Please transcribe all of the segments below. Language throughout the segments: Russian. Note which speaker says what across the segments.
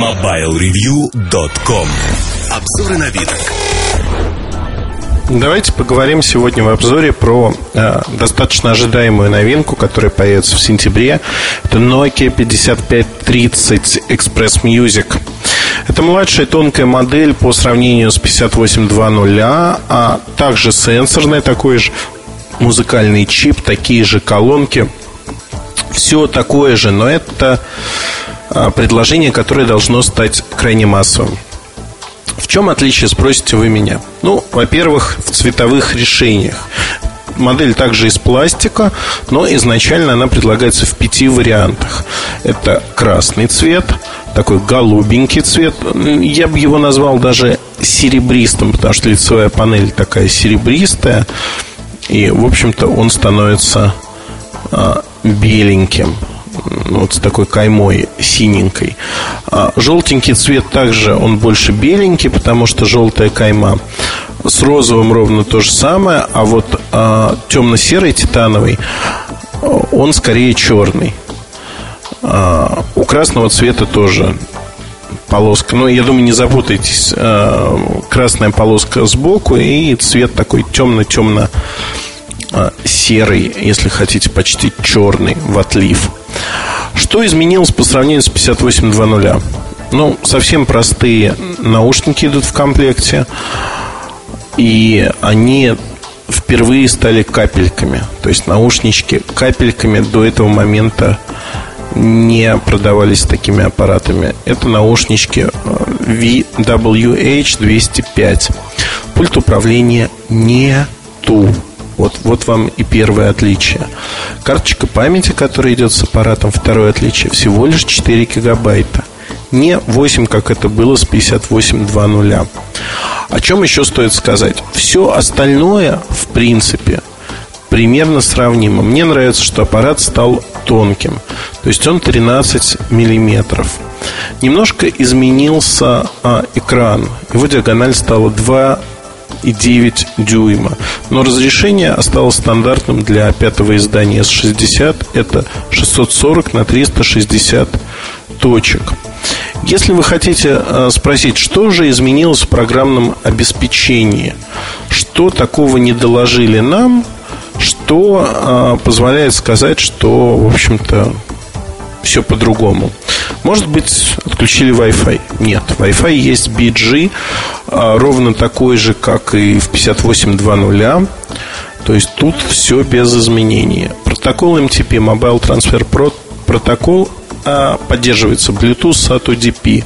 Speaker 1: MobileReview.com Обзоры новинок
Speaker 2: Давайте поговорим сегодня в обзоре про э, достаточно ожидаемую новинку, которая появится в сентябре. Это Nokia 5530 Express Music. Это младшая тонкая модель по сравнению с 5820, а также сенсорная, такой же музыкальный чип, такие же колонки. Все такое же, но это предложение, которое должно стать крайне массовым. В чем отличие, спросите вы меня? Ну, во-первых, в цветовых решениях. Модель также из пластика, но изначально она предлагается в пяти вариантах. Это красный цвет, такой голубенький цвет. Я бы его назвал даже серебристым, потому что лицевая панель такая серебристая. И, в общем-то, он становится а, беленьким вот с такой каймой синенькой. А желтенький цвет также, он больше беленький, потому что желтая кайма. С розовым ровно то же самое, а вот а, темно-серый титановый, он скорее черный. А, у красного цвета тоже полоска. Но я думаю, не запутайтесь. А, красная полоска сбоку и цвет такой темно-темно а, серый, если хотите, почти черный в отлив. Что изменилось по сравнению с 58.2.0? Ну, совсем простые наушники идут в комплекте. И они впервые стали капельками. То есть наушнички капельками до этого момента не продавались такими аппаратами. Это наушнички VWH-205. Пульт управления нету. Вот, вот вам и первое отличие. Карточка памяти, которая идет с аппаратом, второе отличие, всего лишь 4 гигабайта. Не 8, как это было с 58.2.0. О чем еще стоит сказать? Все остальное, в принципе, примерно сравнимо. Мне нравится, что аппарат стал тонким. То есть он 13 миллиметров. Немножко изменился а, экран. Его диагональ стала 2 и 9 дюйма. Но разрешение осталось стандартным для пятого издания S60. Это 640 на 360 точек. Если вы хотите э, спросить, что же изменилось в программном обеспечении, что такого не доложили нам, что э, позволяет сказать, что, в общем-то, все по-другому. Может быть, отключили Wi-Fi? Нет, Wi-Fi есть BG, а, ровно такой же, как и в 58.2.0. То есть тут все без изменений. Протокол MTP, Mobile Transfer Pro, протокол а, поддерживается Bluetooth SATA DP.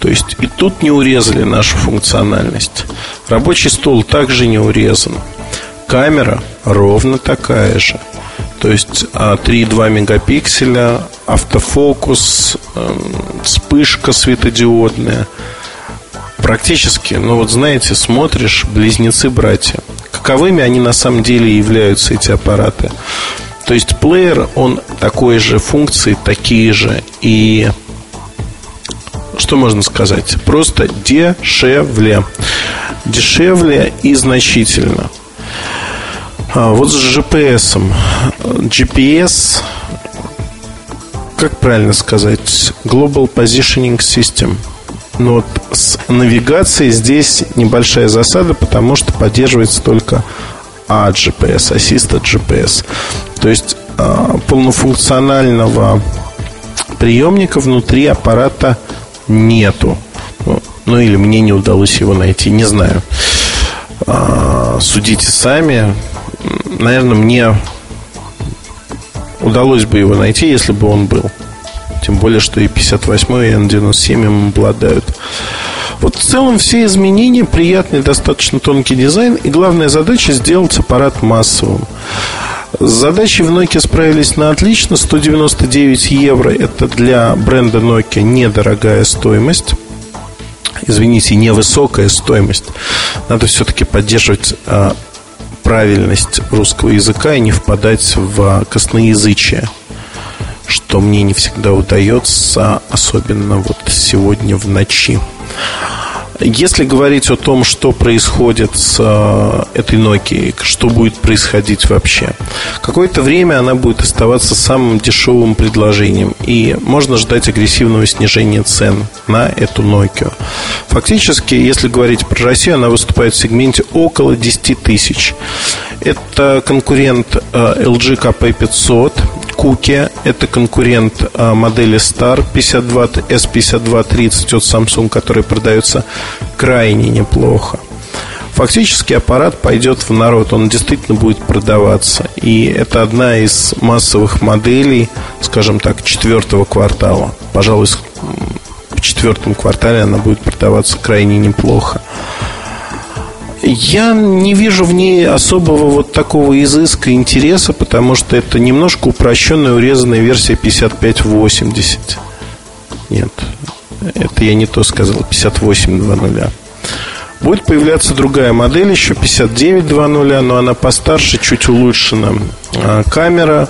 Speaker 2: То есть и тут не урезали нашу функциональность. Рабочий стол также не урезан. Камера ровно такая же. То есть 3,2 а, мегапикселя, автофокус, эм, вспышка светодиодная. Практически, ну вот знаете, смотришь, близнецы-братья. Каковыми они на самом деле являются, эти аппараты? То есть плеер, он такой же функции, такие же. И что можно сказать? Просто дешевле. Дешевле и значительно. А, вот с GPS. GPS, как правильно сказать, Global Positioning System. Но вот с навигацией здесь небольшая засада, потому что поддерживается только AGPS, Assisted GPS. То есть а, полнофункционального приемника внутри аппарата нету. Ну, ну или мне не удалось его найти, не знаю. А, судите сами наверное, мне удалось бы его найти, если бы он был. Тем более, что и 58 и N97 им обладают. Вот в целом все изменения, приятный, достаточно тонкий дизайн и главная задача сделать аппарат массовым. С задачей в Nokia справились на отлично. 199 евро – это для бренда Nokia недорогая стоимость. Извините, невысокая стоимость. Надо все-таки поддерживать а, правильность русского языка и не впадать в косноязычие, что мне не всегда удается, особенно вот сегодня в ночи. Если говорить о том, что происходит с э, этой Nokia, что будет происходить вообще, какое-то время она будет оставаться самым дешевым предложением, и можно ждать агрессивного снижения цен на эту Nokia. Фактически, если говорить про Россию, она выступает в сегменте около 10 тысяч. Это конкурент э, LG KP500, Куки – это конкурент а, модели Star 52, S5230 от Samsung, который продается крайне неплохо. Фактически аппарат пойдет в народ, он действительно будет продаваться. И это одна из массовых моделей, скажем так, четвертого квартала. Пожалуй, в четвертом квартале она будет продаваться крайне неплохо. Я не вижу в ней особого вот такого изыска интереса, потому что это немножко упрощенная, урезанная версия 5580. Нет, это я не то сказал, 5820. Будет появляться другая модель еще 5920, но она постарше, чуть улучшена. А камера,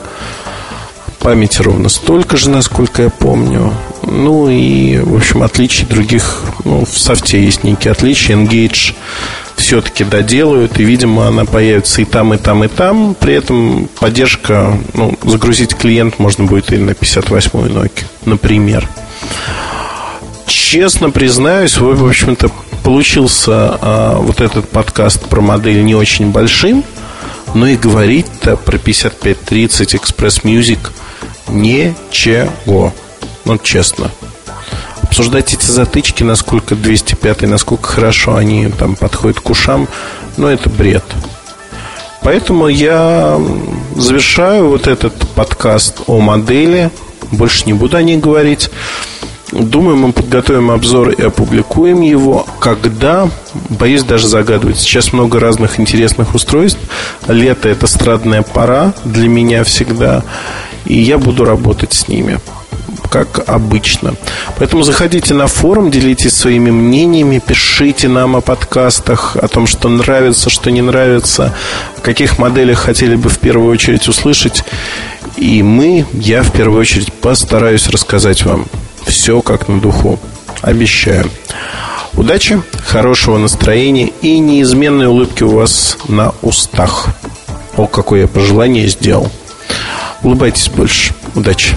Speaker 2: памяти ровно столько же, насколько я помню. Ну и, в общем, отличий других, ну, в софте есть некие отличия. Engage все-таки доделают, и, видимо, она появится и там, и там, и там. При этом поддержка, ну, загрузить клиент можно будет и на 58-й Nokia, например. Честно признаюсь, в общем-то, получился а, вот этот подкаст про модель не очень большим, но и говорить-то про 5530 Express Music ничего. Ну, честно обсуждать эти затычки, насколько 205, насколько хорошо они там подходят к ушам, ну, это бред. Поэтому я завершаю вот этот подкаст о модели. Больше не буду о ней говорить. Думаю, мы подготовим обзор и опубликуем его. Когда? Боюсь даже загадывать. Сейчас много разных интересных устройств. Лето – это страдная пора для меня всегда. И я буду работать с ними как обычно. Поэтому заходите на форум, делитесь своими мнениями, пишите нам о подкастах, о том, что нравится, что не нравится, о каких моделях хотели бы в первую очередь услышать. И мы, я в первую очередь постараюсь рассказать вам все как на духу. Обещаю. Удачи, хорошего настроения и неизменной улыбки у вас на устах. О, какое я пожелание сделал. Улыбайтесь больше. Удачи.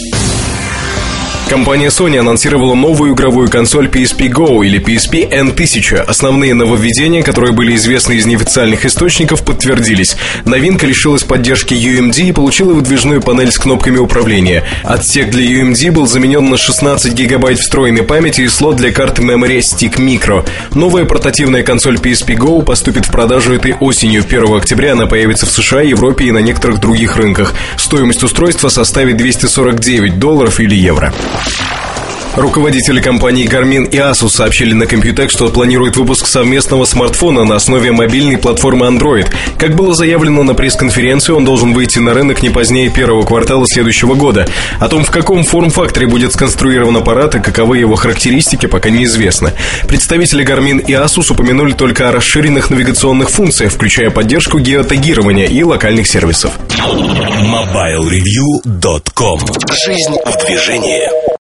Speaker 3: Компания Sony анонсировала новую игровую консоль PSP Go или PSP N1000. Основные нововведения, которые были известны из неофициальных источников, подтвердились. Новинка лишилась поддержки UMD и получила выдвижную панель с кнопками управления. Отсек для UMD был заменен на 16 гигабайт встроенной памяти и слот для карты Memory Stick Micro. Новая портативная консоль PSP Go поступит в продажу этой осенью. 1 октября она появится в США, Европе и на некоторых других рынках. Стоимость устройства составит 249 долларов или евро. Podcast. Руководители компаний Garmin и Asus сообщили на Computex, что планируют выпуск совместного смартфона на основе мобильной платформы Android. Как было заявлено на пресс-конференции, он должен выйти на рынок не позднее первого квартала следующего года. О том, в каком форм-факторе будет сконструирован аппарат и каковы его характеристики, пока неизвестно. Представители Garmin и Asus упомянули только о расширенных навигационных функциях, включая поддержку геотагирования и локальных сервисов.
Speaker 1: MobileReview.com Жизнь в движении.